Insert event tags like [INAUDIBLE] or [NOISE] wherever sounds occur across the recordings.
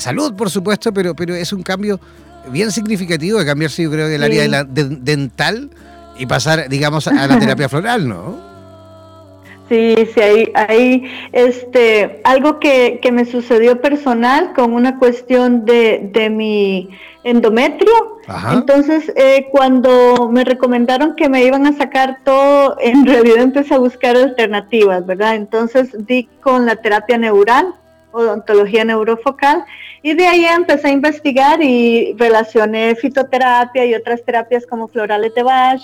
salud, por supuesto, pero, pero es un cambio bien significativo de cambiarse, yo creo, del área de la, dental y pasar, digamos, a la terapia [LAUGHS] floral, ¿no? Sí, sí, hay, hay este, algo que, que, me sucedió personal con una cuestión de, de mi endometrio. Entonces, eh, cuando me recomendaron que me iban a sacar todo, en realidad empecé a buscar alternativas, ¿verdad? Entonces di con la terapia neural, odontología neurofocal, y de ahí empecé a investigar y relacioné fitoterapia y otras terapias como florales de Bach,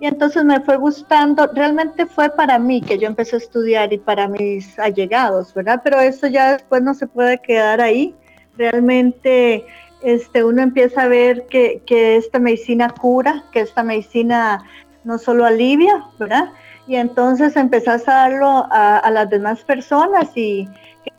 y entonces me fue gustando, realmente fue para mí que yo empecé a estudiar y para mis allegados, ¿verdad? Pero eso ya después no se puede quedar ahí. Realmente este, uno empieza a ver que, esta medicina cura, que esta medicina no solo alivia, ¿verdad? Y entonces empezás a darlo a, las demás personas y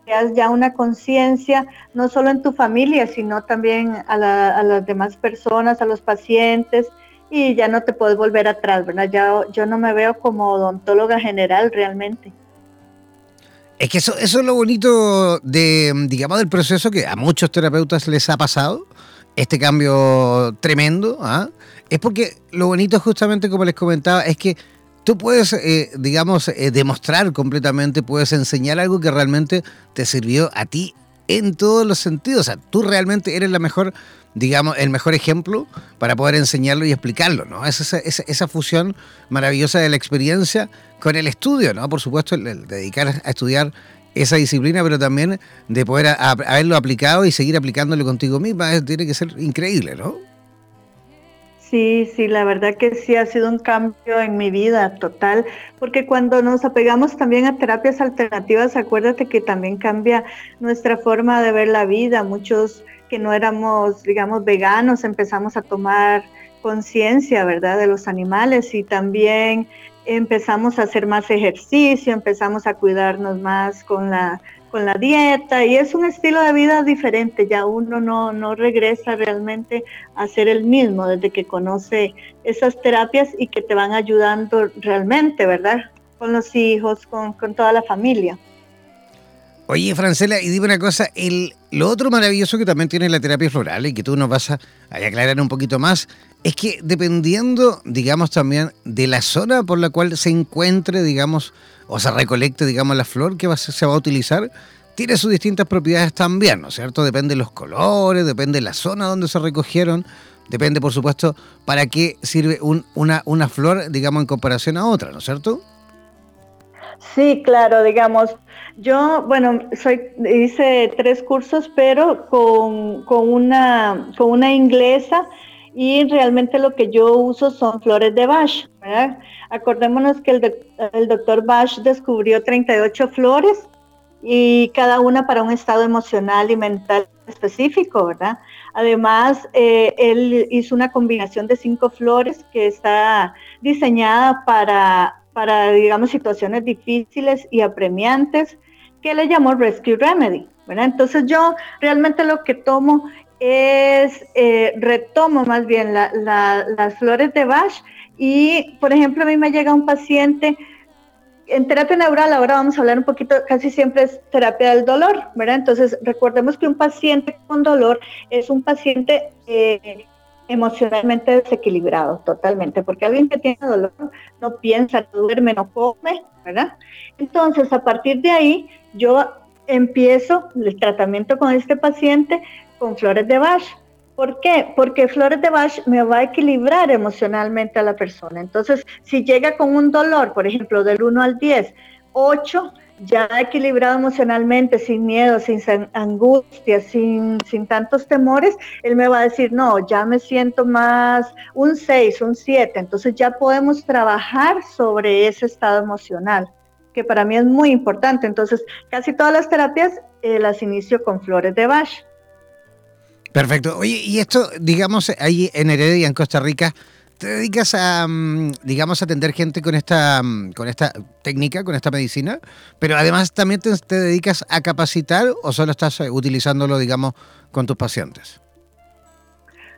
creas ya una conciencia, no solo en tu familia, sino también a, a las demás personas, a los pacientes y ya no te puedes volver atrás, ¿verdad? Ya, yo no me veo como odontóloga general realmente. Es que eso, eso es lo bonito de, digamos, del proceso que a muchos terapeutas les ha pasado, este cambio tremendo, ¿ah? es porque lo bonito justamente, como les comentaba, es que tú puedes, eh, digamos, eh, demostrar completamente, puedes enseñar algo que realmente te sirvió a ti en todos los sentidos. O sea, tú realmente eres la mejor digamos, el mejor ejemplo para poder enseñarlo y explicarlo, ¿no? Es esa, esa, fusión maravillosa de la experiencia con el estudio, ¿no? Por supuesto, el, dedicar a estudiar esa disciplina, pero también de poder haberlo aplicado y seguir aplicándolo contigo misma, tiene que ser increíble, ¿no? Sí, sí, la verdad que sí ha sido un cambio en mi vida total, porque cuando nos apegamos también a terapias alternativas, acuérdate que también cambia nuestra forma de ver la vida. Muchos que no éramos, digamos, veganos, empezamos a tomar conciencia, ¿verdad?, de los animales y también empezamos a hacer más ejercicio, empezamos a cuidarnos más con la, con la dieta y es un estilo de vida diferente, ya uno no, no regresa realmente a ser el mismo desde que conoce esas terapias y que te van ayudando realmente, ¿verdad? Con los hijos, con, con toda la familia. Oye, Francela, y dime una cosa, el, lo otro maravilloso que también tiene la terapia floral y que tú nos vas a, aclarar un poquito más, es que dependiendo, digamos, también de la zona por la cual se encuentre, digamos, o se recolecte, digamos, la flor que se va a utilizar, tiene sus distintas propiedades también, ¿no es cierto? Depende de los colores, depende de la zona donde se recogieron, depende, por supuesto, para qué sirve una, una flor, digamos, en comparación a otra, ¿no es cierto? Sí, claro, digamos, yo, bueno, soy, hice tres cursos, pero con, una, con una inglesa y realmente lo que yo uso son flores de Bach, ¿verdad? Acordémonos que el, el doctor Bach descubrió 38 flores y cada una para un estado emocional y mental específico, ¿verdad? Además, eh, él hizo una combinación de cinco flores que está diseñada para para, digamos, situaciones difíciles y apremiantes, que le llamó Rescue Remedy. Entonces yo realmente lo que tomo es, eh, retomo más bien las flores de Bach y, por ejemplo, a mí me llega un paciente en terapia neural, ahora vamos a hablar un poquito, casi siempre es terapia del dolor, ¿verdad? Entonces, recordemos que un paciente con dolor es un paciente eh, emocionalmente desequilibrado totalmente, porque alguien que tiene dolor no piensa, no duerme, no come, ¿verdad? Entonces, a partir de ahí, yo empiezo el tratamiento con este paciente con flores de Bach. ¿Por qué? Porque flores de Bach me va a equilibrar emocionalmente a la persona. Entonces, si llega con un dolor, por ejemplo, del 1 al 10, 8, ya equilibrado emocionalmente, sin miedo, sin angustia, sin, sin tantos temores, él me va a decir, no, ya me siento más un 6, un 7. Entonces ya podemos trabajar sobre ese estado emocional, que para mí es muy importante. Entonces, casi todas las terapias eh, las inicio con flores de Bach. Perfecto. Oye, y esto, digamos, ahí en Heredia, en Costa Rica, te dedicas a, mm, digamos, a atender gente con esta, mm, con esta técnica, con esta medicina, pero además también te, dedicas a capacitar o solo estás eh, utilizándolo, digamos, con tus pacientes?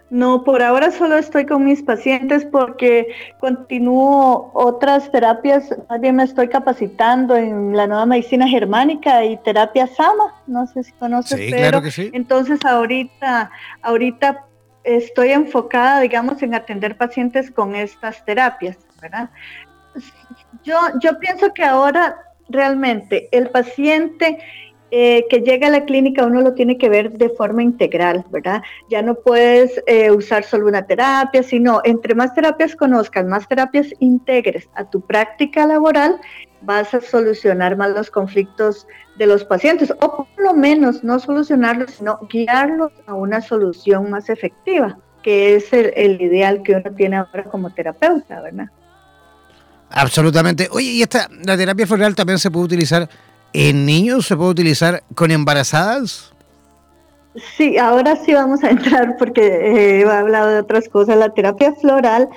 No, por ahora solo estoy con mis pacientes porque continúo otras terapias, más bien me estoy capacitando en la nueva medicina germánica y terapia Sama, no sé si conoces, sí, claro que sí. entonces ahorita, ahorita estoy enfocada, digamos, en atender pacientes con estas terapias, ¿verdad? Yo, yo pienso que ahora realmente el paciente eh, que llega a la clínica uno lo tiene que ver de forma integral, ¿verdad? Ya no puedes eh, usar solo una terapia, sino entre más terapias conozcas, más terapias integres a tu práctica laboral, vas a solucionar más los conflictos de los pacientes, o por lo menos no solucionarlos, sino guiarlos a una solución más efectiva, que es el, el ideal que uno tiene ahora como terapeuta, ¿verdad? Absolutamente. Oye, y esta, la terapia floral también se puede utilizar ¿En niños se puede utilizar con embarazadas? Sí, ahora sí vamos a entrar porque eh, he hablado de otras cosas. La terapia floral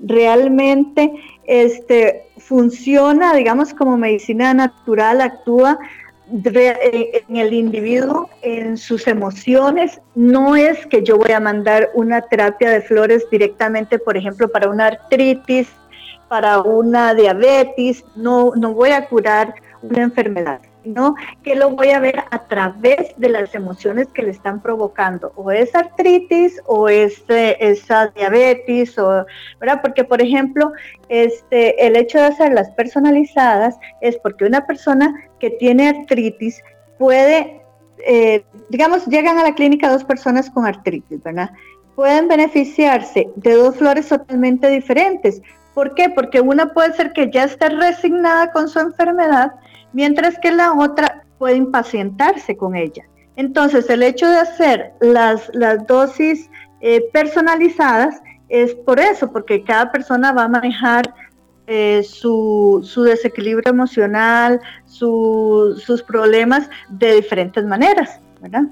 realmente este, funciona, digamos, como medicina natural, actúa en el individuo, en sus emociones. No es que yo voy a mandar una terapia de flores directamente, por ejemplo, para una artritis, para una diabetes, no, no voy a curar una enfermedad, sino que lo voy a ver a través de las emociones que le están provocando, o es artritis, o es eh, esa diabetes, o, ¿verdad? Porque, por ejemplo, este, el hecho de hacerlas personalizadas es porque una persona que tiene artritis puede, eh, digamos, llegan a la clínica dos personas con artritis, ¿verdad? Pueden beneficiarse de dos flores totalmente diferentes. ¿Por qué? Porque una puede ser que ya esté resignada con su enfermedad mientras que la otra puede impacientarse con ella. Entonces, el hecho de hacer las, las dosis eh, personalizadas es por eso, porque cada persona va a manejar eh, su, desequilibrio emocional, sus problemas de diferentes maneras, ¿verdad?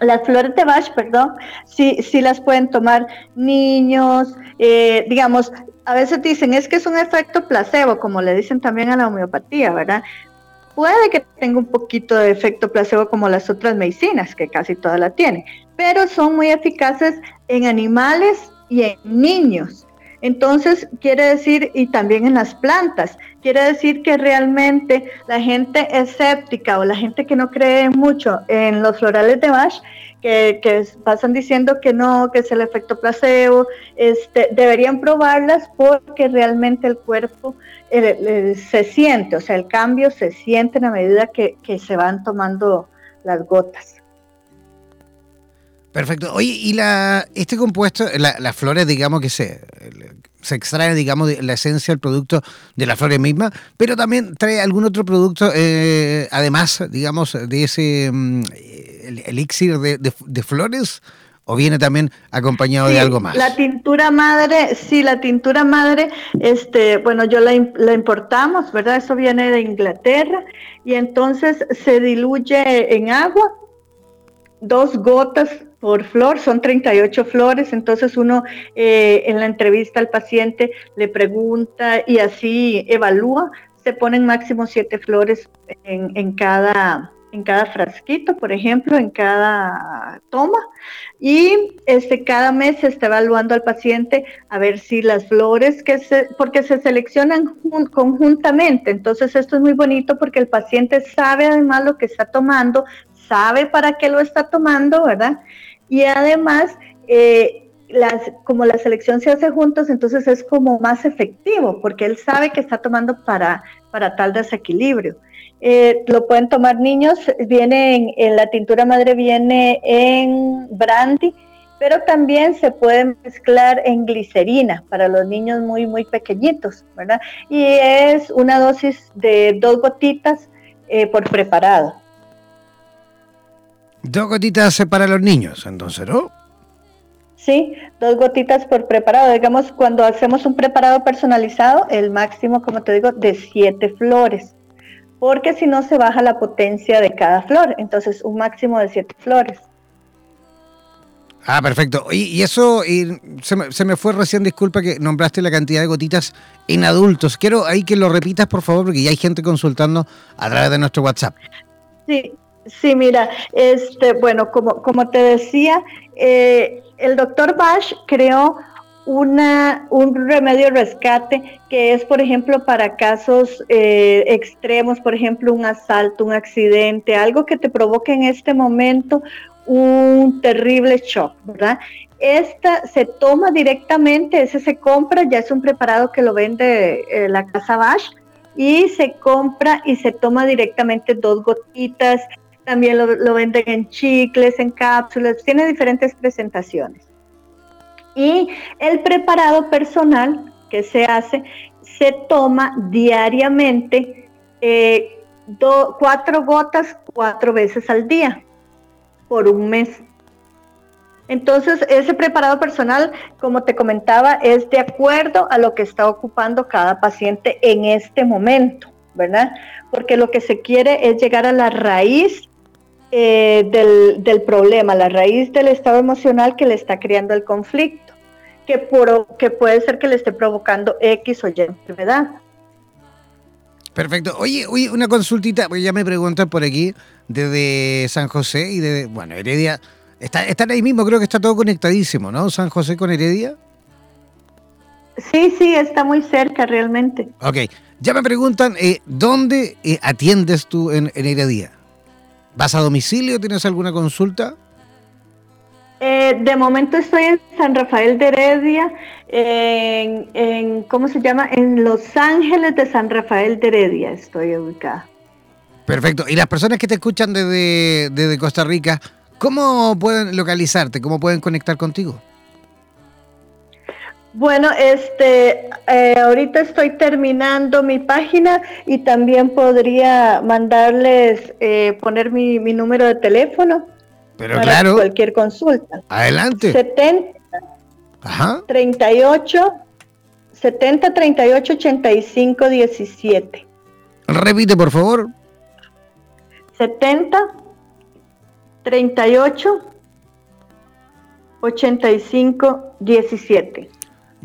Las flores de Bach, perdón, sí, sí las pueden tomar niños, eh, digamos, a veces dicen, es que es un efecto placebo, como le dicen también a la homeopatía, ¿verdad? Puede que tenga un poquito de efecto placebo como las otras medicinas, que casi todas la tienen, pero son muy eficaces en animales y en niños. Entonces, quiere decir, y también en las plantas, quiere decir que realmente la gente escéptica o la gente que no cree mucho en los florales de Bach que, pasan diciendo que no, que es el efecto placebo, este, deberían probarlas porque realmente el cuerpo se siente, o sea, el cambio se siente a medida que, se van tomando las gotas. Perfecto. Oye, y la, este compuesto, las flores, digamos que se, se extrae, digamos, la esencia del producto de la flores misma, pero también trae algún otro producto, eh, además, digamos, de ese mm, el elixir de, flores o viene también acompañado de algo más? La tintura madre, sí, la tintura madre, este, bueno, yo la, la, importamos, ¿verdad? Eso viene de Inglaterra y entonces se diluye en agua, dos gotas por flor, son 38 flores, entonces uno eh, en la entrevista al paciente le pregunta y así evalúa, se ponen máximo siete flores en, en cada en cada frasquito, por ejemplo, en cada toma. Y este, cada mes se está evaluando al paciente a ver si las flores que se, porque se seleccionan conjuntamente. Entonces esto es muy bonito porque el paciente sabe además lo que está tomando, sabe para qué lo está tomando, ¿verdad? Y además, eh, como la selección se hace juntos, entonces es como más efectivo porque él sabe que está tomando para, para tal desequilibrio. Eh, lo pueden tomar niños, viene en, la tintura madre viene en brandy, pero también se puede mezclar en glicerina para los niños muy, muy pequeñitos, ¿verdad? Y es una dosis de dos gotitas eh, por preparado. Dos gotitas para los niños, entonces, ¿no? Sí, dos gotitas por preparado. Digamos, cuando hacemos un preparado personalizado, el máximo, como te digo, de siete flores porque si no se baja la potencia de cada flor, entonces un máximo de siete flores. Ah, perfecto. Y, eso se, me, fue recién, disculpa que nombraste la cantidad de gotitas en adultos. Quiero ahí que lo repitas, por favor, porque ya hay gente consultando a través de nuestro WhatsApp. Sí, Sí, mira, este, bueno, como, como te decía, eh, el doctor Bash creó una, un remedio rescate que es, por ejemplo, para casos eh, extremos, por ejemplo, un asalto, un accidente, algo que te provoque en este momento un terrible shock, ¿verdad? Esta se toma directamente, ese se compra, ya es un preparado que lo vende eh, la casa Bash y se compra y se toma directamente dos gotitas, también lo, venden en chicles, en cápsulas, tiene diferentes presentaciones. Y el preparado personal que se hace se toma diariamente eh, cuatro gotas cuatro veces al día por un mes. Entonces, ese preparado personal, como te comentaba, es de acuerdo a lo que está ocupando cada paciente en este momento, ¿verdad? Porque lo que se quiere es llegar a la raíz eh, del, del, problema, la raíz del estado emocional que le está creando el conflicto que, por, que puede ser que le esté provocando X o Y enfermedad. Perfecto. Oye, oye, una consultita, porque ya me preguntan por aquí, desde San José y de, bueno, Heredia. Está, están ahí mismo, creo que está todo conectadísimo, ¿no? San José con Heredia. Sí, sí, está muy cerca realmente. Ok, ya me preguntan, eh, ¿dónde eh, atiendes tú en, en Heredia? ¿Vas a domicilio? ¿Tienes alguna consulta? Eh, de momento estoy en San Rafael de Heredia, en, ¿cómo se llama? En Los Ángeles de San Rafael de Heredia estoy ubicada. Perfecto. Y las personas que te escuchan desde, desde Costa Rica, ¿cómo pueden localizarte? ¿Cómo pueden conectar contigo? Bueno, este, eh, ahorita estoy terminando mi página y también podría mandarles, eh, poner mi, mi número de teléfono. Pero claro. Cualquier consulta. Adelante. 70 Ajá. 38 70 38 85 17. Repite, por favor. 70 38 85 17.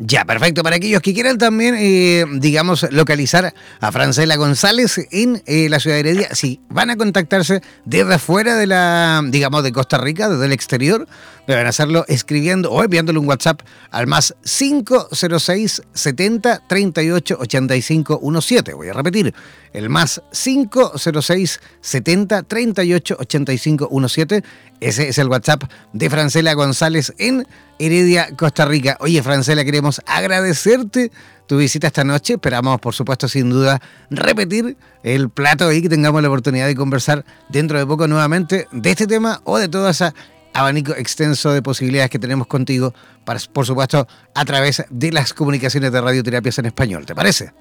Ya, perfecto. Para aquellos que quieran también, eh, digamos, localizar a Francela González en eh, la ciudad de Heredia, si van a contactarse desde afuera de la, digamos, de Costa Rica, desde el exterior, deben hacerlo escribiendo o enviándole un WhatsApp al más 506 70 38 85 17. Voy a repetir, el más 506 70 38 85 17. Ese es el WhatsApp de Francela González en Heredia, Costa Rica. Oye, Francela, queremos agradecerte tu visita esta noche. Esperamos, por supuesto, sin duda, repetir el plato y que tengamos la oportunidad de conversar dentro de poco nuevamente de este tema o de todo ese abanico extenso de posibilidades que tenemos contigo, para, por supuesto, a través de las comunicaciones de radioterapias en español. ¿Te parece?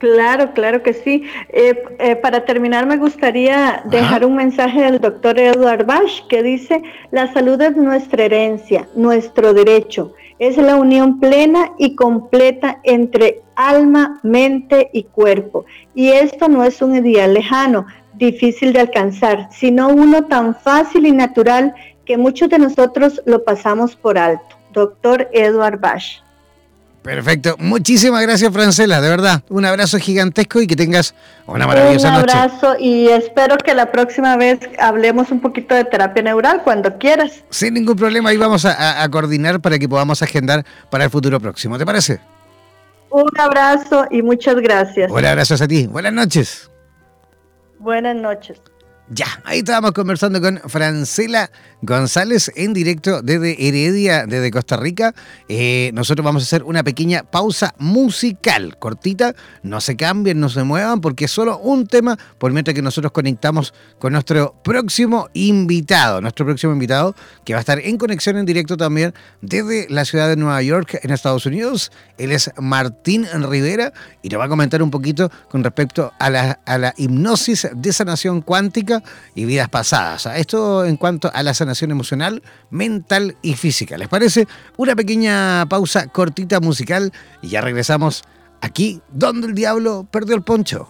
Claro, claro que sí. Eh, eh, para terminar, me gustaría dejar un mensaje del doctor Edward Bash que dice, la salud es nuestra herencia, nuestro derecho. Es la unión plena y completa entre alma, mente y cuerpo. Y esto no es un ideal lejano, difícil de alcanzar, sino uno tan fácil y natural que muchos de nosotros lo pasamos por alto. Doctor Edward Bash. Perfecto. Muchísimas gracias, Francela. De verdad, un abrazo gigantesco y que tengas una maravillosa noche. Un abrazo y espero que la próxima vez hablemos un poquito de terapia neural cuando quieras. Sin ningún problema, ahí vamos a, coordinar para que podamos agendar para el futuro próximo. ¿Te parece? Un abrazo y muchas gracias. Un abrazo a ti. Buenas noches. Buenas noches. Ya, ahí estábamos conversando con Francela González en directo desde Heredia, desde Costa Rica. Eh, nosotros vamos a hacer una pequeña pausa musical, cortita. No se cambien, no se muevan, porque es solo un tema por mientras que nosotros conectamos con nuestro próximo invitado. Nuestro próximo invitado que va a estar en conexión en directo también desde la ciudad de Nueva York, en Estados Unidos. Él es Martín Rivera y nos va a comentar un poquito con respecto a la, a la hipnosis de sanación cuántica y vidas pasadas. Esto en cuanto a la sanación emocional, mental y física. ¿Les parece? Una pequeña pausa cortita musical y ya regresamos aquí donde el diablo perdió el poncho.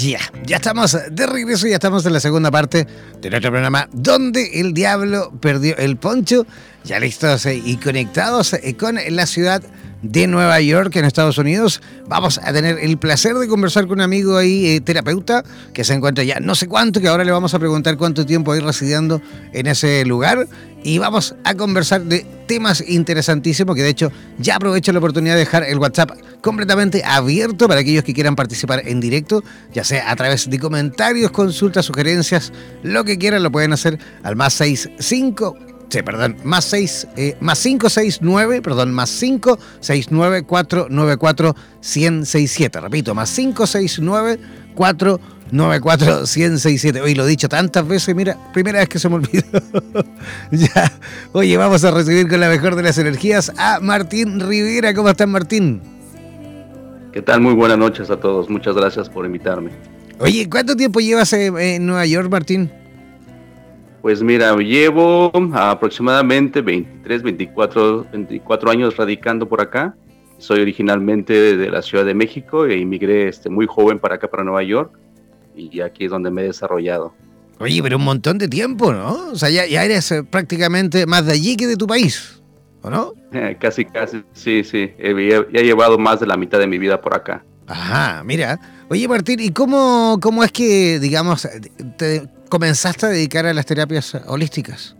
Ya, ya estamos de regreso, ya estamos en la segunda parte de nuestro programa Donde el Diablo perdió el poncho. Ya listos y conectados con la ciudad de Nueva York, en Estados Unidos. Vamos a tener el placer de conversar con un amigo ahí, eh, terapeuta, que se encuentra ya no sé cuánto, que ahora le vamos a preguntar cuánto tiempo hay residiendo en ese lugar. Y vamos a conversar de temas interesantísimos, que de hecho ya aprovecho la oportunidad de dejar el WhatsApp completamente abierto para aquellos que quieran participar en directo, ya sea a través de comentarios, consultas, sugerencias, lo que quieran lo pueden hacer al más 65 Sí, perdón, más 6, eh, más 569, perdón, más 569 494 1067. Repito, más 569 494 1067. Hoy lo he dicho tantas veces, mira, primera vez que se me olvidó. [LAUGHS] ya. Oye, vamos a recibir con la mejor de las energías a Martín Rivera. ¿Cómo estás, Martín? ¿Qué tal? Muy buenas noches a todos. Muchas gracias por invitarme. Oye, ¿cuánto tiempo llevas en Nueva York, Martín? Pues mira, llevo aproximadamente 23, 24, 24 años radicando por acá. Soy originalmente de la Ciudad de México e inmigré este, muy joven para acá, para Nueva York. Y aquí es donde me he desarrollado. Oye, pero un montón de tiempo, ¿no? O sea, ya, eres eh, prácticamente más de allí que de tu país, ¿o no? [LAUGHS] casi, casi, sí, sí. He, he, llevado más de la mitad de mi vida por acá. Ajá, mira. Oye, Martín, ¿y cómo, cómo es que, digamos, te, comenzaste a dedicar a las terapias holísticas?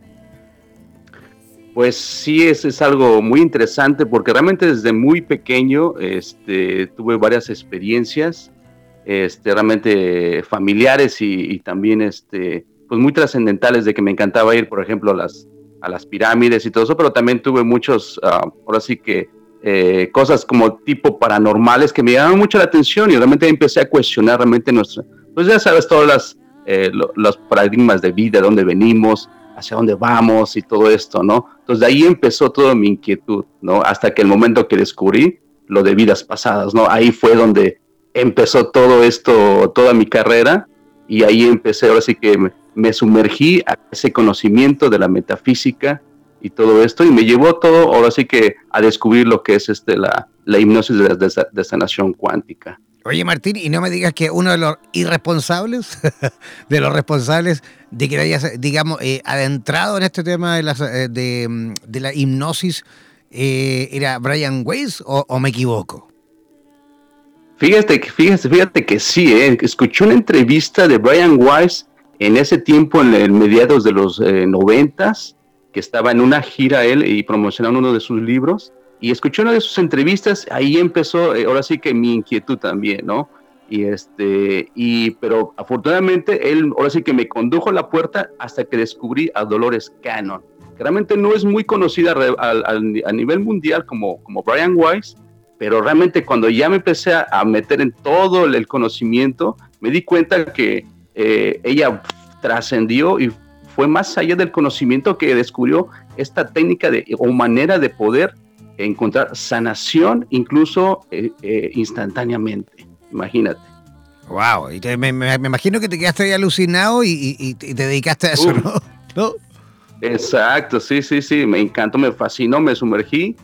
Pues sí, es, es algo muy interesante porque realmente desde muy pequeño este, tuve varias experiencias este, realmente familiares y, también este, pues muy trascendentales de que me encantaba ir, por ejemplo, a las, a las pirámides y todo eso, pero también tuve muchos, uh, ahora sí que eh, cosas como tipo paranormales que me llamaron mucho la atención y realmente empecé a cuestionar realmente nuestra, pues ya sabes, todas las eh, los paradigmas de vida, de dónde venimos, hacia dónde vamos y todo esto, ¿no? Entonces de ahí empezó toda mi inquietud, ¿no? Hasta que el momento que descubrí lo de vidas pasadas, ¿no? Ahí fue donde empezó todo esto, toda mi carrera y ahí empecé, ahora sí que me, sumergí a ese conocimiento de la metafísica y todo esto y me llevó todo, ahora sí que a descubrir lo que es este, la, la hipnosis de, de, de sanación cuántica. Oye, Martín, y no me digas que uno de los irresponsables, [LAUGHS] de los responsables de que hayas, digamos, eh, adentrado en este tema de, eh, de, la hipnosis, eh, ¿era Brian Weiss o, me equivoco? Fíjate, fíjate, fíjate que sí, escuché una entrevista de Brian Weiss en ese tiempo, en el mediados de los noventas, que estaba en una gira él y promocionando uno de sus libros y escuché una de sus entrevistas, ahí empezó, eh, ahora sí que mi inquietud también, ¿no? Y este, y, pero afortunadamente él ahora sí que me condujo a la puerta hasta que descubrí a Dolores Cannon, que realmente no es muy conocida a, nivel mundial como, como Brian Weiss, pero realmente cuando ya me empecé a, meter en todo el conocimiento, me di cuenta que eh, ella trascendió y fue más allá del conocimiento que descubrió esta técnica de, o manera de poder encontrar sanación incluso eh, eh, instantáneamente. Imagínate. Wow, y me, imagino que te quedaste ahí alucinado y, te dedicaste a eso, [LAUGHS] ¿no? Exacto, sí, sí, sí, me encantó, me fascinó, me sumergí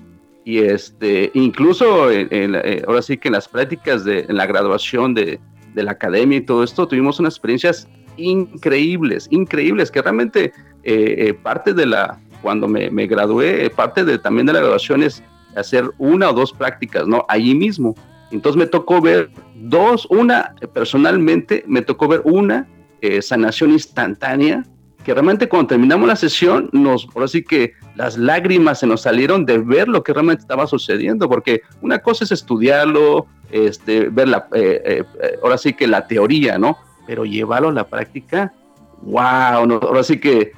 y este, incluso eh, ahora sí que en las prácticas de en la graduación de, de, la academia y todo esto, tuvimos unas experiencias increíbles, increíbles, que realmente parte de la, cuando me, me gradué, parte de, también de la graduación es hacer una o dos prácticas, ¿no? Allí mismo. Entonces me tocó ver dos, una personalmente, me tocó ver una eh, sanación instantánea, que realmente cuando terminamos la sesión, nos, por así que las lágrimas se nos salieron de ver lo que realmente estaba sucediendo, porque una cosa es estudiarlo, este, ver la, eh, eh, ahora sí que la teoría, ¿no? Pero llevarlo a la práctica, wow, no, ahora sí que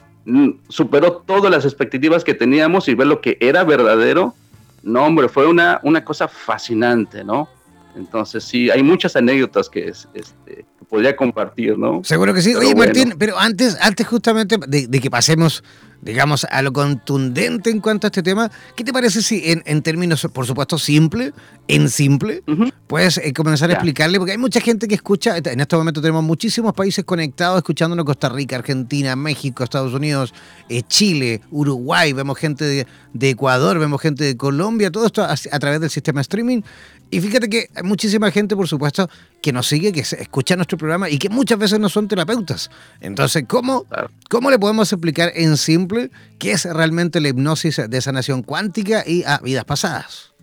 superó todas las expectativas que teníamos y ver lo que era verdadero, no, hombre, fue una, una cosa fascinante, ¿no? Entonces, sí, hay muchas anécdotas que, este, podría compartir, ¿no? Seguro que sí. Oye, Martín, pero antes, antes justamente de, que pasemos digamos, a lo contundente en cuanto a este tema, ¿qué te parece si en, términos, por supuesto, simple, en simple, puedes eh, comenzar a explicarle? Porque hay mucha gente que escucha, en este momento tenemos muchísimos países conectados escuchándonos, Costa Rica, Argentina, México, Estados Unidos, eh, Chile, Uruguay, vemos gente de, de, Ecuador, vemos gente de Colombia, todo esto a, a través del sistema streaming. Y fíjate que hay muchísima gente, por supuesto, que nos sigue, que escucha nuestro programa y que muchas veces no son terapeutas. Entonces, ¿cómo, ¿cómo le podemos explicar en simple qué es realmente la hipnosis de sanación cuántica y a vidas pasadas?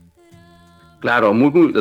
Claro, muy,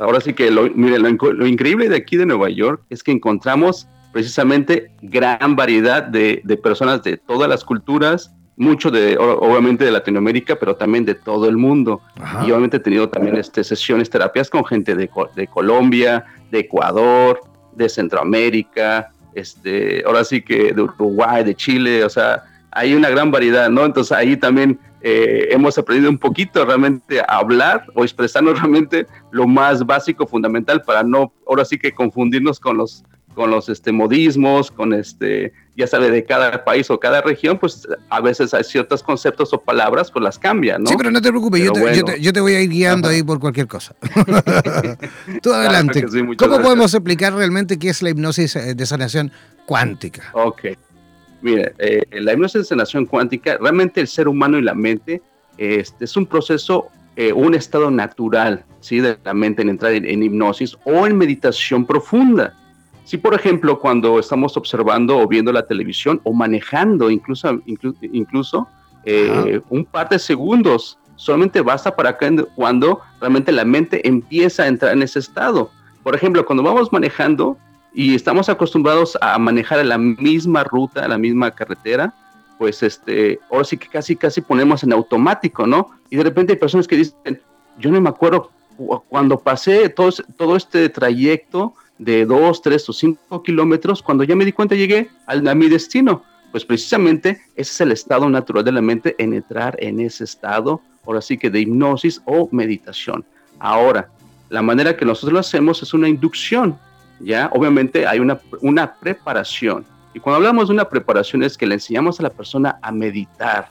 ahora sí que lo, lo, increíble de aquí de Nueva York es que encontramos precisamente gran variedad de, de personas de todas las culturas, mucho de, obviamente de Latinoamérica, pero también de todo el mundo. Y obviamente he tenido también este, sesiones, terapias con gente de, de, Colombia, de Ecuador, de Centroamérica, este, ahora sí que de Uruguay, de Chile, o sea, hay una gran variedad, ¿no? Entonces ahí también eh, hemos aprendido un poquito realmente a hablar o expresarnos [LAUGHS] realmente lo más básico, fundamental, para no, ahora sí que confundirnos con los con los este, modismos, con este, ya sabe, de cada país o cada región, pues a veces hay ciertos conceptos o palabras, pues las cambian, ¿no? Sí, pero no te preocupes, yo te, yo, te, voy a ir guiando ahí por cualquier cosa. [LAUGHS] [LAUGHS] Tú adelante. ¿Cómo podemos explicar realmente qué es la hipnosis eh, de sanación cuántica? Ok. Mire, eh, la hipnosis de sanación cuántica, realmente el ser humano y la mente este, es un proceso, eh, un estado natural, ¿sí? De la mente en entrar en hipnosis o en meditación profunda. Si, por ejemplo, cuando estamos observando o viendo la televisión o manejando, incluso, incluso eh, un par de segundos, solamente basta para cuando realmente la mente empieza a entrar en ese estado. Por ejemplo, cuando vamos manejando y estamos acostumbrados a manejar la misma ruta, la misma carretera, pues este, ahora sí que casi, casi ponemos en automático, ¿no? Y de repente hay personas que dicen, yo no me acuerdo cuando pasé todo, todo este trayecto, de dos, tres o cinco kilómetros, cuando ya me di cuenta llegué a, mi destino. Pues precisamente ese es el estado natural de la mente en entrar en ese estado, ahora sí que de hipnosis o meditación. Ahora, la manera que nosotros lo hacemos es una inducción, ¿ya? Obviamente hay una, una preparación. Y cuando hablamos de una preparación es que le enseñamos a la persona a meditar,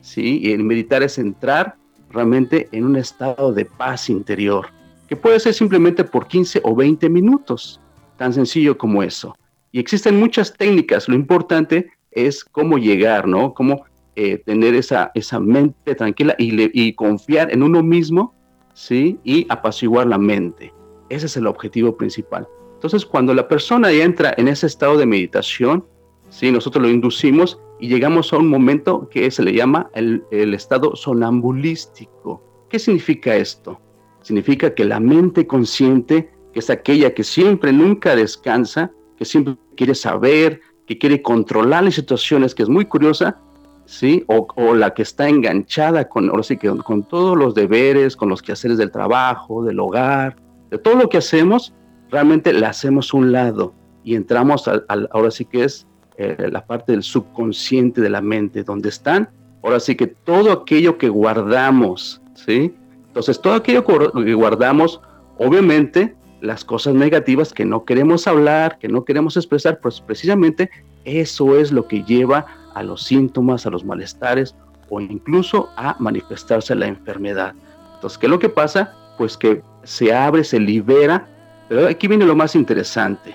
¿sí? Y el meditar es entrar realmente en un estado de paz interior que puede ser simplemente por 15 o 20 minutos, tan sencillo como eso. Y existen muchas técnicas, lo importante es cómo llegar, ¿no? Cómo eh, tener esa, esa mente tranquila y, y confiar en uno mismo, ¿sí? Y apaciguar la mente. Ese es el objetivo principal. Entonces, cuando la persona entra en ese estado de meditación, ¿sí? Nosotros lo inducimos y llegamos a un momento que se le llama el, el estado sonambulístico. ¿Qué significa esto? significa que la mente consciente, que es aquella que siempre, nunca descansa, que siempre quiere saber, que quiere controlar las situaciones, que es muy curiosa, ¿sí? O, la que está enganchada con, ahora sí que con todos los deberes, con los quehaceres del trabajo, del hogar, de todo lo que hacemos, realmente la hacemos un lado y entramos al, ahora sí que es eh, la parte del subconsciente de la mente, donde están, ahora sí que todo aquello que guardamos, ¿sí? Entonces, todo aquello que guardamos, obviamente, las cosas negativas que no queremos hablar, que no queremos expresar, pues precisamente eso es lo que lleva a los síntomas, a los malestares o incluso a manifestarse la enfermedad. Entonces, ¿qué es lo que pasa? Pues que se abre, se libera, pero aquí viene lo más interesante,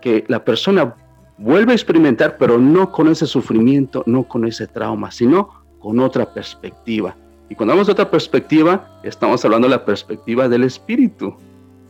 que la persona vuelve a experimentar, pero no con ese sufrimiento, no con ese trauma, sino con otra perspectiva. Y cuando hablamos de otra perspectiva, estamos hablando de la perspectiva del espíritu,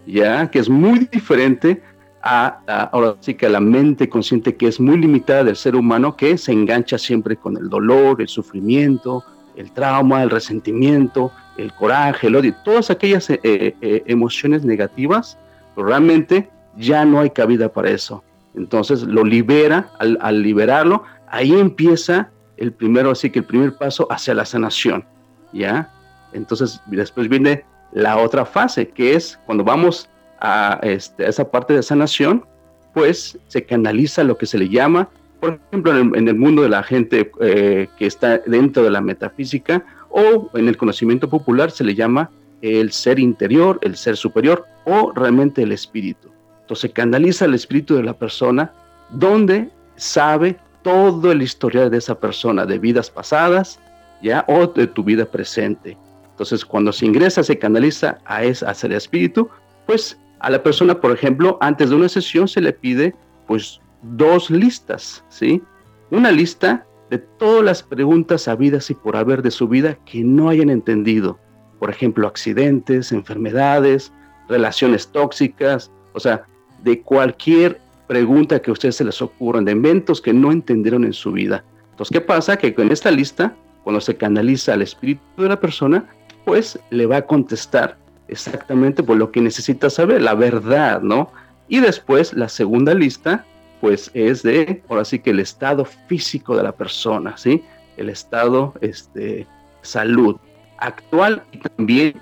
ya que es muy diferente a, ahora sí que a la mente consciente que es muy limitada del ser humano que se engancha siempre con el dolor, el sufrimiento, el trauma, el resentimiento, el coraje, el odio, todas aquellas eh, eh, emociones negativas, pero realmente ya no hay cabida para eso. Entonces lo libera, al, liberarlo, ahí empieza el primero, así que el primer paso hacia la sanación. ¿ya? Entonces después viene la otra fase, que es cuando vamos a, este, esa parte de sanación, pues se canaliza lo que se le llama, por ejemplo, en el, mundo de la gente eh, que está dentro de la metafísica o en el conocimiento popular se le llama el ser interior, el ser superior o realmente el espíritu. Entonces canaliza el espíritu de la persona donde sabe todo el historial de esa persona, de vidas pasadas, ya, o de tu vida presente. Entonces, cuando se ingresa, se canaliza a ese, a espíritu, pues a la persona, por ejemplo, antes de una sesión se le pide, pues, dos listas, ¿sí? Una lista de todas las preguntas habidas y por haber de su vida que no hayan entendido. Por ejemplo, accidentes, enfermedades, relaciones tóxicas, o sea, de cualquier pregunta que a ustedes se les ocurran, de eventos que no entendieron en su vida. Entonces, ¿qué pasa? Que con esta lista, cuando se canaliza al espíritu de la persona, pues le va a contestar exactamente por lo que necesita saber, la verdad, ¿no? Y después la segunda lista, pues es de, ahora sí que el estado físico de la persona, ¿sí? El estado, este, salud actual y también.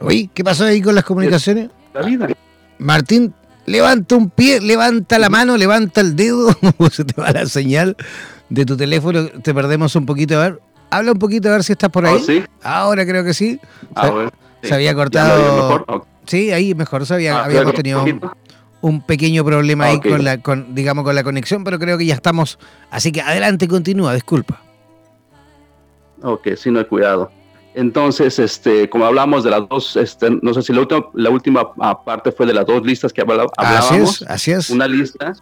Oye, ¿qué pasó ahí con las comunicaciones? La vida. Martín, levanta un pie, levanta la mano, levanta el dedo, [LAUGHS] se te va la señal de tu teléfono, te perdemos un poquito, a ver, habla un poquito a ver si estás por ahí. ¿sí? Ahora creo que sí. Ah, se, había cortado. Sí, ahí mejor, se había, ah, habíamos tenido un, pequeño problema ahí con la, con, digamos, con la conexión, pero creo que ya estamos. Así que adelante, continúa, disculpa. Ok, sí, no hay cuidado. Entonces, este, como hablamos de las dos, este, no sé si la última, la última ah, parte fue de las dos listas que hablábamos. Así es, así es. Una lista.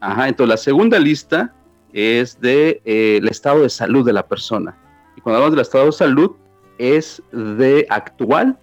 Ajá, entonces la segunda lista es de eh, el estado de salud de la persona. Y cuando hablamos del estado de salud, es de actual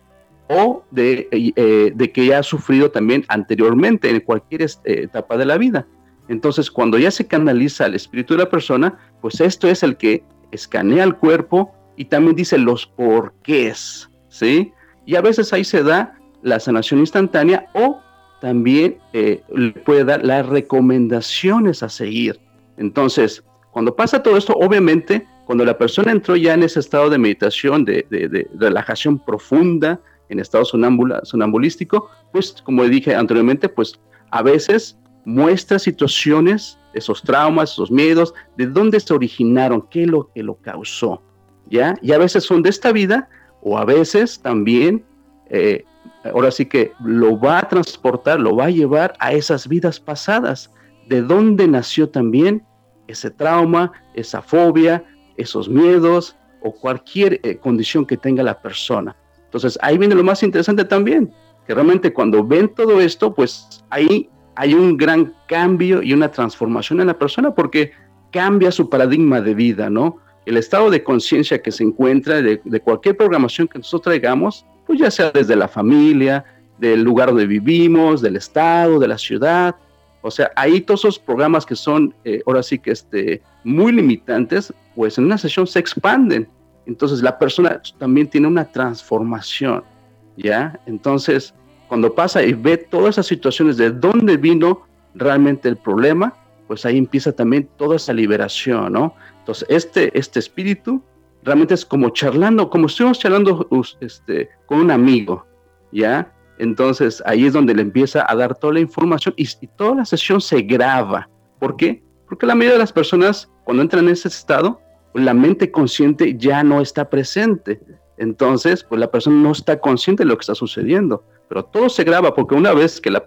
o de, eh, de que ya ha sufrido también anteriormente en cualquier este, etapa de la vida. Entonces, cuando ya se canaliza el espíritu de la persona, pues esto es el que escanea el cuerpo y también dice los porqués, ¿sí? Y a veces ahí se da la sanación instantánea o también eh, puede dar las recomendaciones a seguir. Entonces, cuando pasa todo esto, obviamente, cuando la persona entró ya en ese estado de meditación, de, relajación profunda, en estado sonambulístico, pues como dije anteriormente, pues a veces muestra situaciones, esos traumas, esos miedos, de dónde se originaron, qué es lo que lo causó. ¿ya? Y a veces son de esta vida o a veces también, eh, ahora sí que lo va a transportar, lo va a llevar a esas vidas pasadas, de dónde nació también ese trauma, esa fobia, esos miedos o cualquier eh, condición que tenga la persona. Entonces ahí viene lo más interesante también, que realmente cuando ven todo esto, pues ahí hay un gran cambio y una transformación en la persona porque cambia su paradigma de vida, ¿no? el estado de conciencia que se encuentra de, cualquier programación que nosotros traigamos, pues ya sea desde la familia, del lugar donde vivimos, del estado, de la ciudad. O sea, ahí todos esos programas que son, eh, ahora sí que este, muy limitantes, pues en una sesión se expanden. Entonces la persona también tiene una transformación, ¿ya? Entonces, cuando pasa y ve todas esas situaciones de dónde vino realmente el problema, pues ahí empieza también toda esa liberación, ¿no? Entonces, este, este espíritu realmente es como charlando, como estuvimos charlando este, con un amigo, ¿ya? Entonces, ahí es donde le empieza a dar toda la información y, toda la sesión se graba. ¿Por qué? Porque la mayoría de las personas, cuando entran en ese estado, pues, la mente consciente ya no está presente. Entonces, pues la persona no está consciente de lo que está sucediendo. Pero todo se graba porque una vez que la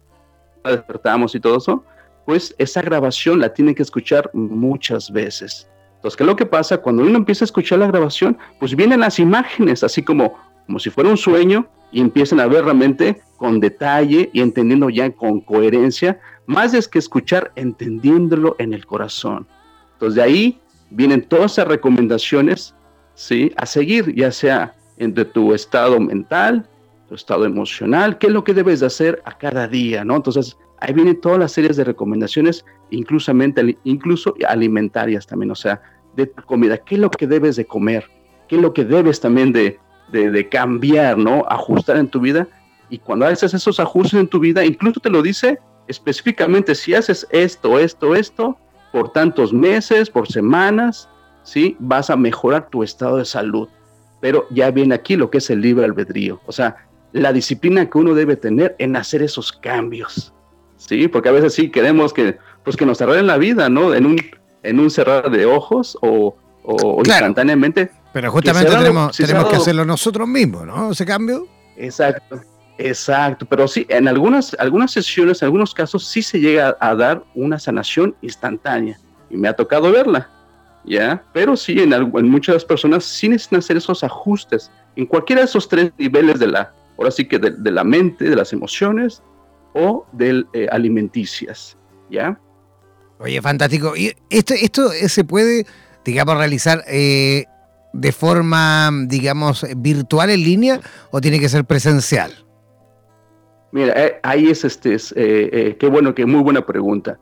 despertamos y todo eso, pues esa grabación la tienen que escuchar muchas veces. Entonces, ¿qué lo que pasa? Cuando uno empieza a escuchar la grabación, pues vienen las imágenes, así como, como si fuera un sueño, y empiezan a ver realmente con detalle y entendiendo ya con coherencia, más es que escuchar, entendiéndolo en el corazón. Entonces, de ahí vienen todas esas recomendaciones, ¿sí? A seguir, ya sea entre tu estado mental, tu estado emocional, qué es lo que debes de hacer a cada día, ¿no? Entonces, ahí vienen todas las series de recomendaciones, incluso alimentarias también, o sea, de comida, qué es lo que debes de comer, qué es lo que debes también de, de, cambiar, ¿no? Ajustar en tu vida. Y cuando haces esos ajustes en tu vida, incluso te lo dice específicamente, si haces esto, esto, esto, por tantos meses, por semanas, ¿sí? Vas a mejorar tu estado de salud. Pero ya viene aquí lo que es el libre albedrío, o sea, la disciplina que uno debe tener en hacer esos cambios. Sí, porque a veces sí queremos que, pues que nos arreglen la vida, ¿no? En un, en un cerrar de ojos o, instantáneamente. Pero justamente tenemos, tenemos que hacerlo nosotros mismos, ¿no? Ese cambio. Exacto, Exacto, pero sí, en algunas, algunas sesiones, en algunos casos, sí se llega a, dar una sanación instantánea. Y me ha tocado verla, ¿ya? Pero sí, en, en muchas personas sí necesitan hacer esos ajustes. En cualquiera de esos tres niveles de la, ahora sí que de, la mente, de las emociones o del eh, alimenticias, ¿ya? Oye, fantástico. ¿Y esto, esto se puede, digamos, realizar eh, de forma, digamos, virtual en línea o tiene que ser presencial? Mira, eh, ahí es este, es, eh, eh, qué bueno, que muy buena pregunta.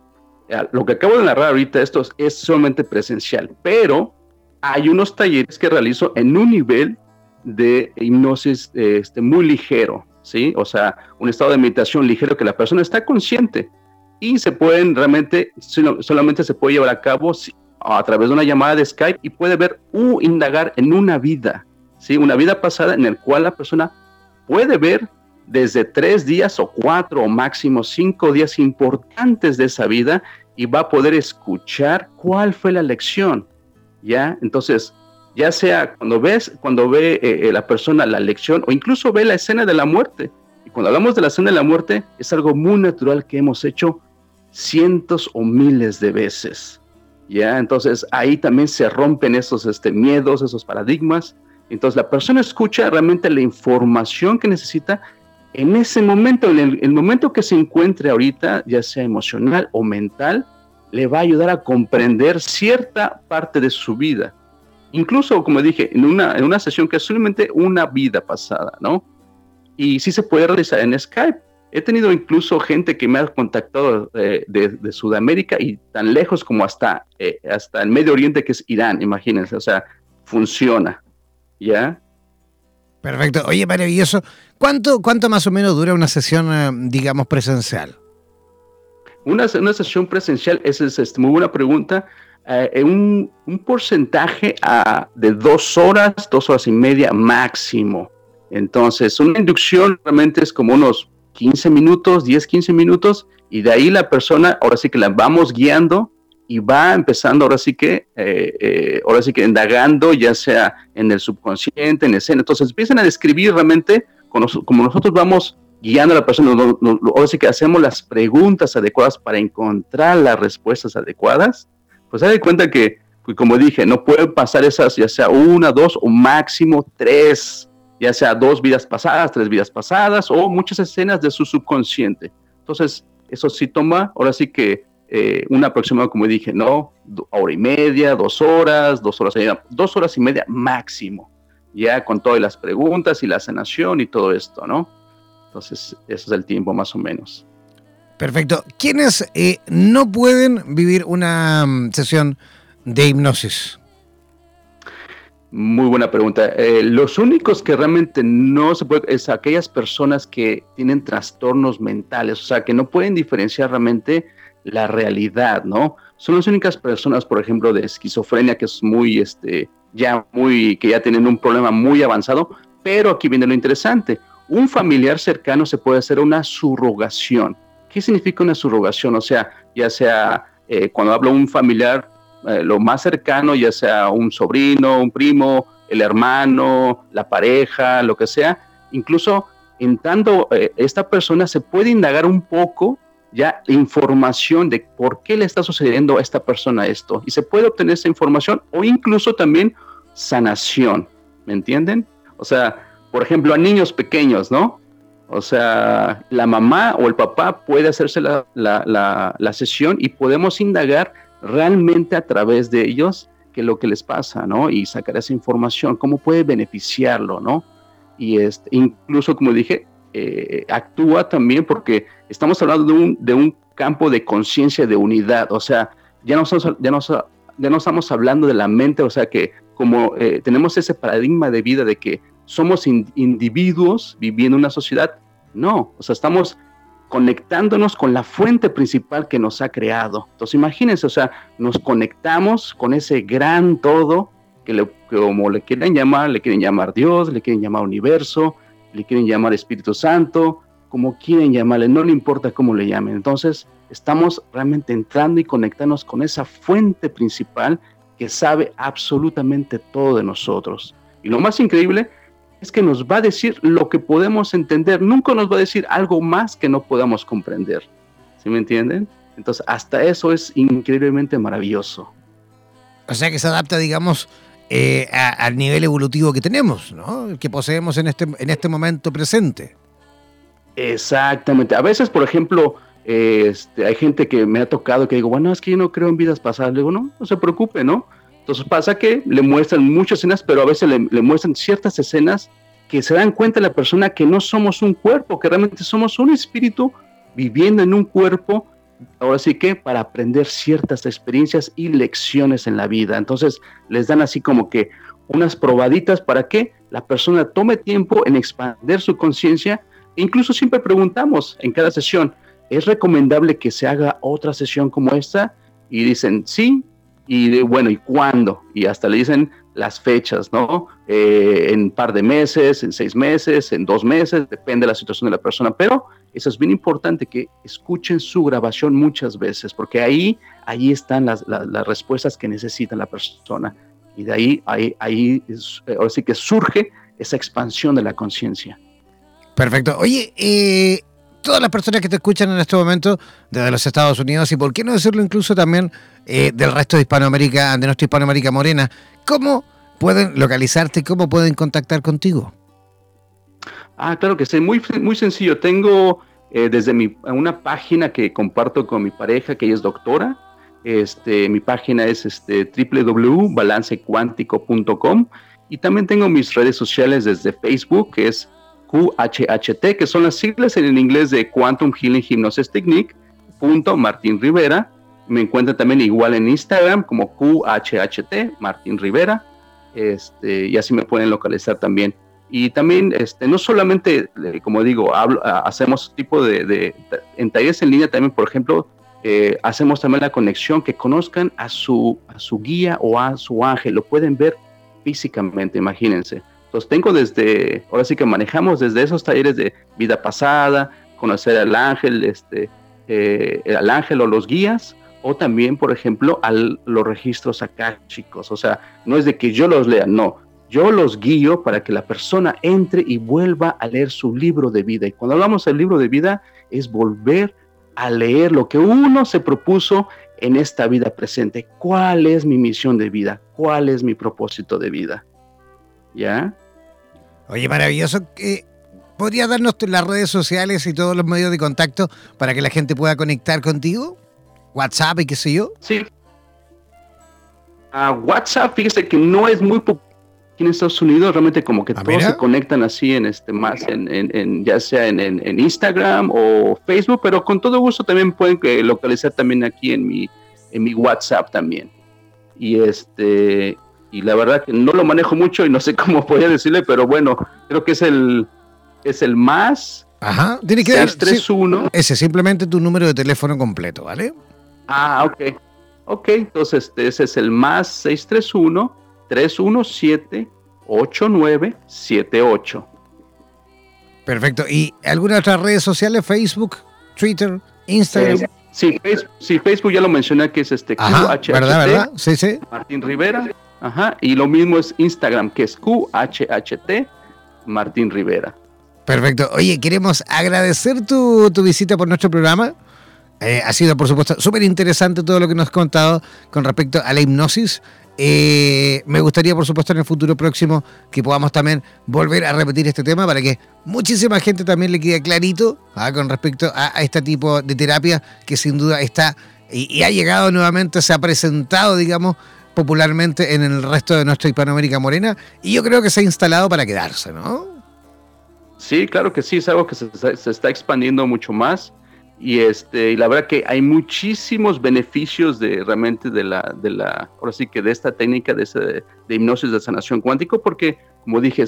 Lo que acabo de narrar ahorita, esto es, solamente presencial, pero hay unos talleres que realizo en un nivel de hipnosis este, muy ligero, ¿sí? O sea, un estado de meditación ligero que la persona está consciente y se pueden realmente, solamente se puede llevar a cabo a través de una llamada de Skype y puede ver o indagar en una vida, ¿sí? Una vida pasada en el cual la persona puede ver desde tres días o cuatro o máximo cinco días importantes de esa vida y va a poder escuchar cuál fue la lección, ¿ya? Entonces, ya sea cuando ves, cuando ve eh, eh, la persona la lección o incluso ve la escena de la muerte. Y cuando hablamos de la escena de la muerte, es algo muy natural que hemos hecho cientos o miles de veces, ¿ya? Entonces, ahí también se rompen esos este, miedos, esos paradigmas. Entonces, la persona escucha realmente la información que necesita en ese momento, en el, momento que se encuentre ahorita, ya sea emocional o mental, le va a ayudar a comprender cierta parte de su vida. Incluso, como dije, en una, en una sesión que es solamente una vida pasada, ¿no? Y sí se puede realizar en Skype. He tenido incluso gente que me ha contactado eh, de, Sudamérica y tan lejos como hasta, eh, hasta el Medio Oriente, que es Irán, imagínense, o sea, funciona, ¿ya? Perfecto. Oye, maravilloso. ¿Cuánto, cuánto más o menos dura una sesión, eh, digamos, presencial? Una, una sesión presencial, esa es, este, muy buena pregunta. Eh, un, porcentaje de dos horas, dos horas y media máximo. Entonces, una inducción realmente es como unos 15 minutos, 10, 15 minutos, y de ahí la persona, ahora sí que la vamos guiando y va empezando ahora sí que, eh, eh, ahora sí que indagando, ya sea en el subconsciente, en escena. Entonces empiezan a describir realmente como nosotros vamos guiando a la persona, ahora sí que hacemos las preguntas adecuadas para encontrar las respuestas adecuadas, pues se da cuenta que, pues, como dije, no pueden pasar esas, ya sea una, dos o máximo tres, ya sea dos vidas pasadas, tres vidas pasadas o muchas escenas de su subconsciente. Entonces, eso sí toma, ahora sí que eh, un aproximado, como dije, ¿no? Hora y media, dos horas, dos horas y media, dos horas y media máximo, ya con todas las preguntas y la sanación y todo esto, ¿no? Entonces, ese es el tiempo más o menos. Perfecto. ¿Quiénes eh, no pueden vivir una mm, sesión de hipnosis? Muy buena pregunta. Eh, los únicos que realmente no se pueden es aquellas personas que tienen trastornos mentales, o sea, que no pueden diferenciar realmente la realidad, ¿no? Son las únicas personas, por ejemplo, de esquizofrenia que es muy, este, ya muy, que ya tienen un problema muy avanzado, pero aquí viene lo interesante. Un familiar cercano se puede hacer una subrogación. ¿Qué significa una subrogación? O sea, ya sea eh, cuando hablo un familiar, eh, lo más cercano, ya sea un sobrino, un primo, el hermano, la pareja, lo que sea, incluso en tanto eh, esta persona se puede indagar un poco ya información de por qué le está sucediendo a esta persona esto. Y se puede obtener esa información o incluso también sanación, ¿me entienden? O sea, por ejemplo, a niños pequeños, ¿no? O sea, la mamá o el papá puede hacerse la, la, sesión y podemos indagar realmente a través de ellos qué es lo que les pasa, ¿no? Y sacar esa información, cómo puede beneficiarlo, ¿no? Y este, incluso, como dije, eh, actúa también porque estamos hablando de un, de un campo de conciencia de unidad, o sea, ya no, estamos, ya, no, ya no estamos hablando de la mente, o sea que como eh, tenemos ese paradigma de vida de que somos individuos viviendo en una sociedad, no, o sea, estamos conectándonos con la fuente principal que nos ha creado. Entonces imagínense, o sea, nos conectamos con ese gran todo que, le, como le quieren llamar, le quieren llamar Dios, le quieren llamar universo, le quieren llamar Espíritu Santo, como quieren llamarle, no le importa cómo le llamen. Entonces, estamos realmente entrando y conectándonos con esa fuente principal que sabe absolutamente todo de nosotros. Y lo más increíble, es que nos va a decir lo que podemos entender, nunca nos va a decir algo más que no podamos comprender. ¿Sí me entienden? Entonces, hasta eso es increíblemente maravilloso. O sea que se adapta, digamos, eh, al nivel evolutivo que tenemos, ¿no? Que poseemos en este, en este momento presente. Exactamente. A veces, por ejemplo, este, hay gente que me ha tocado que digo, bueno, es que yo no creo en vidas pasadas. Le digo, no, no se preocupe, ¿no? Entonces pasa que le muestran muchas escenas, pero a veces le, muestran ciertas escenas que se dan cuenta la persona que no somos un cuerpo, que realmente somos un espíritu viviendo en un cuerpo, ahora sí que para aprender ciertas experiencias y lecciones en la vida. Entonces les dan así como que unas probaditas para que la persona tome tiempo en expandir su conciencia. Incluso siempre preguntamos en cada sesión, ¿es recomendable que se haga otra sesión como esta? Y dicen, sí, y bueno, ¿y cuándo? Y hasta le dicen las fechas, ¿no? Eh, en un par de meses, en seis meses, en dos meses, depende de la situación de la persona, pero eso es bien importante que escuchen su grabación muchas veces, porque ahí, ahí están las, respuestas que necesita la persona. Y de ahí, ahí, ahí eh, ahora sí que surge esa expansión de la conciencia. Perfecto. Oye, eh, todas las personas que te escuchan en este momento desde los Estados Unidos y por qué no decirlo incluso también eh, del resto de Hispanoamérica, de nuestra Hispanoamérica morena, ¿cómo pueden localizarte, cómo pueden contactar contigo? Ah, claro que sí, muy, muy sencillo. Tengo eh, desde mi, una página que comparto con mi pareja, que ella es doctora. Este, mi página es este, www.balancecuántico.com y también tengo mis redes sociales desde Facebook, que es QHHT, que son las siglas en inglés de Quantum Healing Hypnosis Technique, punto Martín Rivera. Me encuentran también igual en Instagram como QHHT, Martín Rivera, este, y así me pueden localizar también. Y también, este, no solamente, eh, como digo, hablo, hacemos tipo de, en talleres en línea también, por ejemplo, eh, hacemos también la conexión, que conozcan a su, a su guía o a su ángel, lo pueden ver físicamente, imagínense. Entonces tengo desde, ahora sí que manejamos desde esos talleres de vida pasada, conocer al ángel, este, eh, al ángel o los guías, o también, por ejemplo, a los registros acá, chicos. O sea, no es de que yo los lea, no. Yo los guío para que la persona entre y vuelva a leer su libro de vida. Y cuando hablamos del libro de vida, es volver a leer lo que uno se propuso en esta vida presente. ¿Cuál es mi misión de vida? ¿Cuál es mi propósito de vida? ¿Ya? Oye, maravilloso. ¿Podría darnos las redes sociales y todos los medios de contacto para que la gente pueda conectar contigo? WhatsApp y qué sé yo. Sí. Uh, WhatsApp, fíjese que no es muy popular aquí en Estados Unidos, realmente como que ah, todos se conectan así en este más en, en, ya sea en, en, Instagram o Facebook, pero con todo gusto también pueden eh, localizar también aquí en mi en mi WhatsApp también. Y este y la verdad que no lo manejo mucho y no sé [LAUGHS] cómo podría decirle, pero bueno, creo que es el es el más Ajá, tiene que 631. ese simplemente tu número de teléfono completo, ¿vale? Ah, ok. Ok, entonces este, ese es el más 631 317 8978. Perfecto. ¿Y algunas otras redes sociales? Facebook, Twitter, Instagram. Eh, sí, Facebook, sí, Facebook ya lo mencioné que es este QHHT. ¿Verdad, verdad? Sí, sí. Martín Rivera. Ajá, y lo mismo es Instagram, que es QHHT Martín Rivera. Perfecto. Oye, queremos agradecer tu, visita por nuestro programa. Eh, ha sido, por supuesto, súper interesante todo lo que nos has contado con respecto a la hipnosis. Eh, me gustaría, por supuesto, en el futuro próximo que podamos también volver a repetir este tema para que muchísima gente también le quede clarito ¿ah? con respecto a, este tipo de terapia que sin duda está y, ha llegado nuevamente, se ha presentado, digamos, popularmente en el resto de nuestra Hispanoamérica Morena y yo creo que se ha instalado para quedarse, ¿no? Sí, claro que sí, es algo que se, está expandiendo mucho más y este y la verdad que hay muchísimos beneficios de realmente de la de la ahora sí que de esta técnica de, de hipnosis de sanación cuántico porque como dije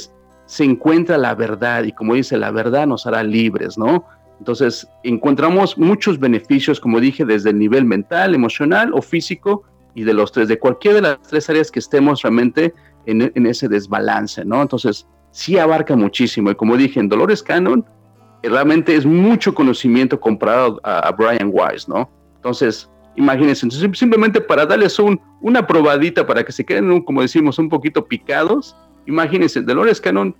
se encuentra la verdad y como dice la verdad nos hará libres no entonces encontramos muchos beneficios como dije desde el nivel mental emocional o físico y de los tres, de cualquiera de las tres áreas que estemos realmente en, ese desbalance, ¿no? Entonces, sí abarca muchísimo. Y como dije, en Dolores Cannon, realmente es mucho conocimiento comparado a, Brian Wise, ¿no? Entonces, imagínense, simplemente para darles un, una probadita para que se queden, como decimos, un poquito picados, imagínense, Dolores Cannon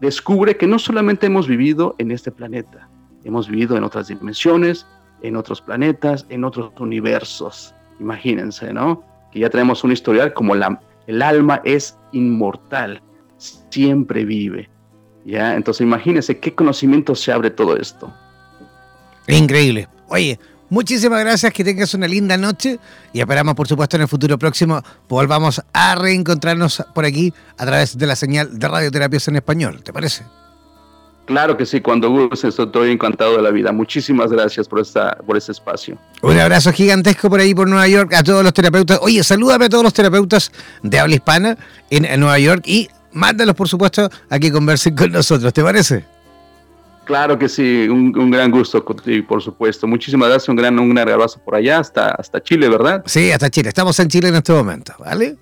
descubre que no solamente hemos vivido en este planeta, hemos vivido en otras dimensiones, en otros planetas, en otros universos. Imagínense, ¿no? Que ya tenemos un historial como la, el alma es inmortal, siempre vive. ¿Ya? Entonces imagínense qué conocimiento se abre todo esto. Increíble. Oye, muchísimas gracias, que tengas una linda noche y esperamos por supuesto en el futuro próximo volvamos a reencontrarnos por aquí a través de la señal de radioterapias en español. ¿Te parece? Claro que sí, cuando gustes, estoy encantado de la vida. Muchísimas gracias por, esta, por este espacio. Un abrazo gigantesco por ahí, por Nueva York, a todos los terapeutas. Oye, salúdame a todos los terapeutas de habla hispana en, Nueva York y mándalos, por supuesto, a que conversen con nosotros. ¿Te parece? Claro que sí, un, gran gusto contigo, por supuesto. Muchísimas gracias, un gran, un gran abrazo por allá, hasta, hasta Chile, ¿verdad? Sí, hasta Chile. Estamos en Chile en este momento, ¿vale?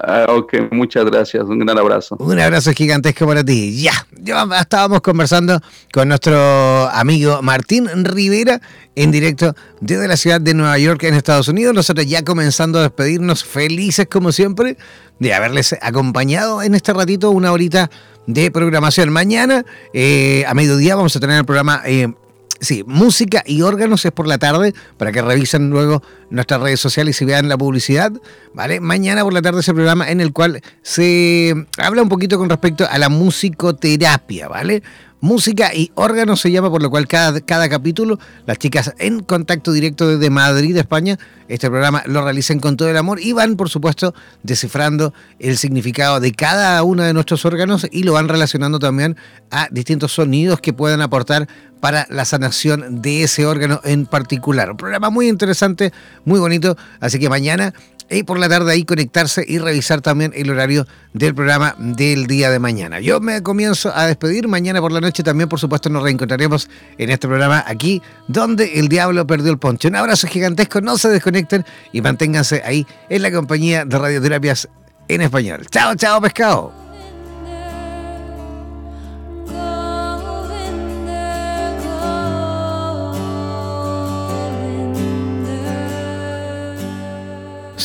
Ah, ok, muchas gracias. Un gran abrazo. Un abrazo gigantesco para ti. Ya, ya estábamos conversando con nuestro amigo Martín Rivera en directo desde la ciudad de Nueva York en Estados Unidos. Nosotros ya comenzando a despedirnos felices como siempre de haberles acompañado en este ratito una horita de programación. Mañana eh, a mediodía vamos a tener el programa eh, Sí, música y órganos es por la tarde, para que revisen luego nuestras redes sociales y vean la publicidad, ¿vale? Mañana por la tarde ese programa en el cual se habla un poquito con respecto a la musicoterapia, ¿vale? Música y órganos se llama, por lo cual cada, cada capítulo, las chicas en contacto directo desde Madrid, España, este programa lo realizan con todo el amor y van, por supuesto, descifrando el significado de cada uno de nuestros órganos y lo van relacionando también a distintos sonidos que puedan aportar para la sanación de ese órgano en particular. Un programa muy interesante, muy bonito, así que mañana y por la tarde ahí conectarse y revisar también el horario del programa del día de mañana. Yo me comienzo a despedir, mañana por la noche también por supuesto nos reencontraremos en este programa aquí donde el diablo perdió el poncho. Un abrazo gigantesco, no se desconecten y manténganse ahí en la compañía de radioterapias en español. Chao, chao pescado.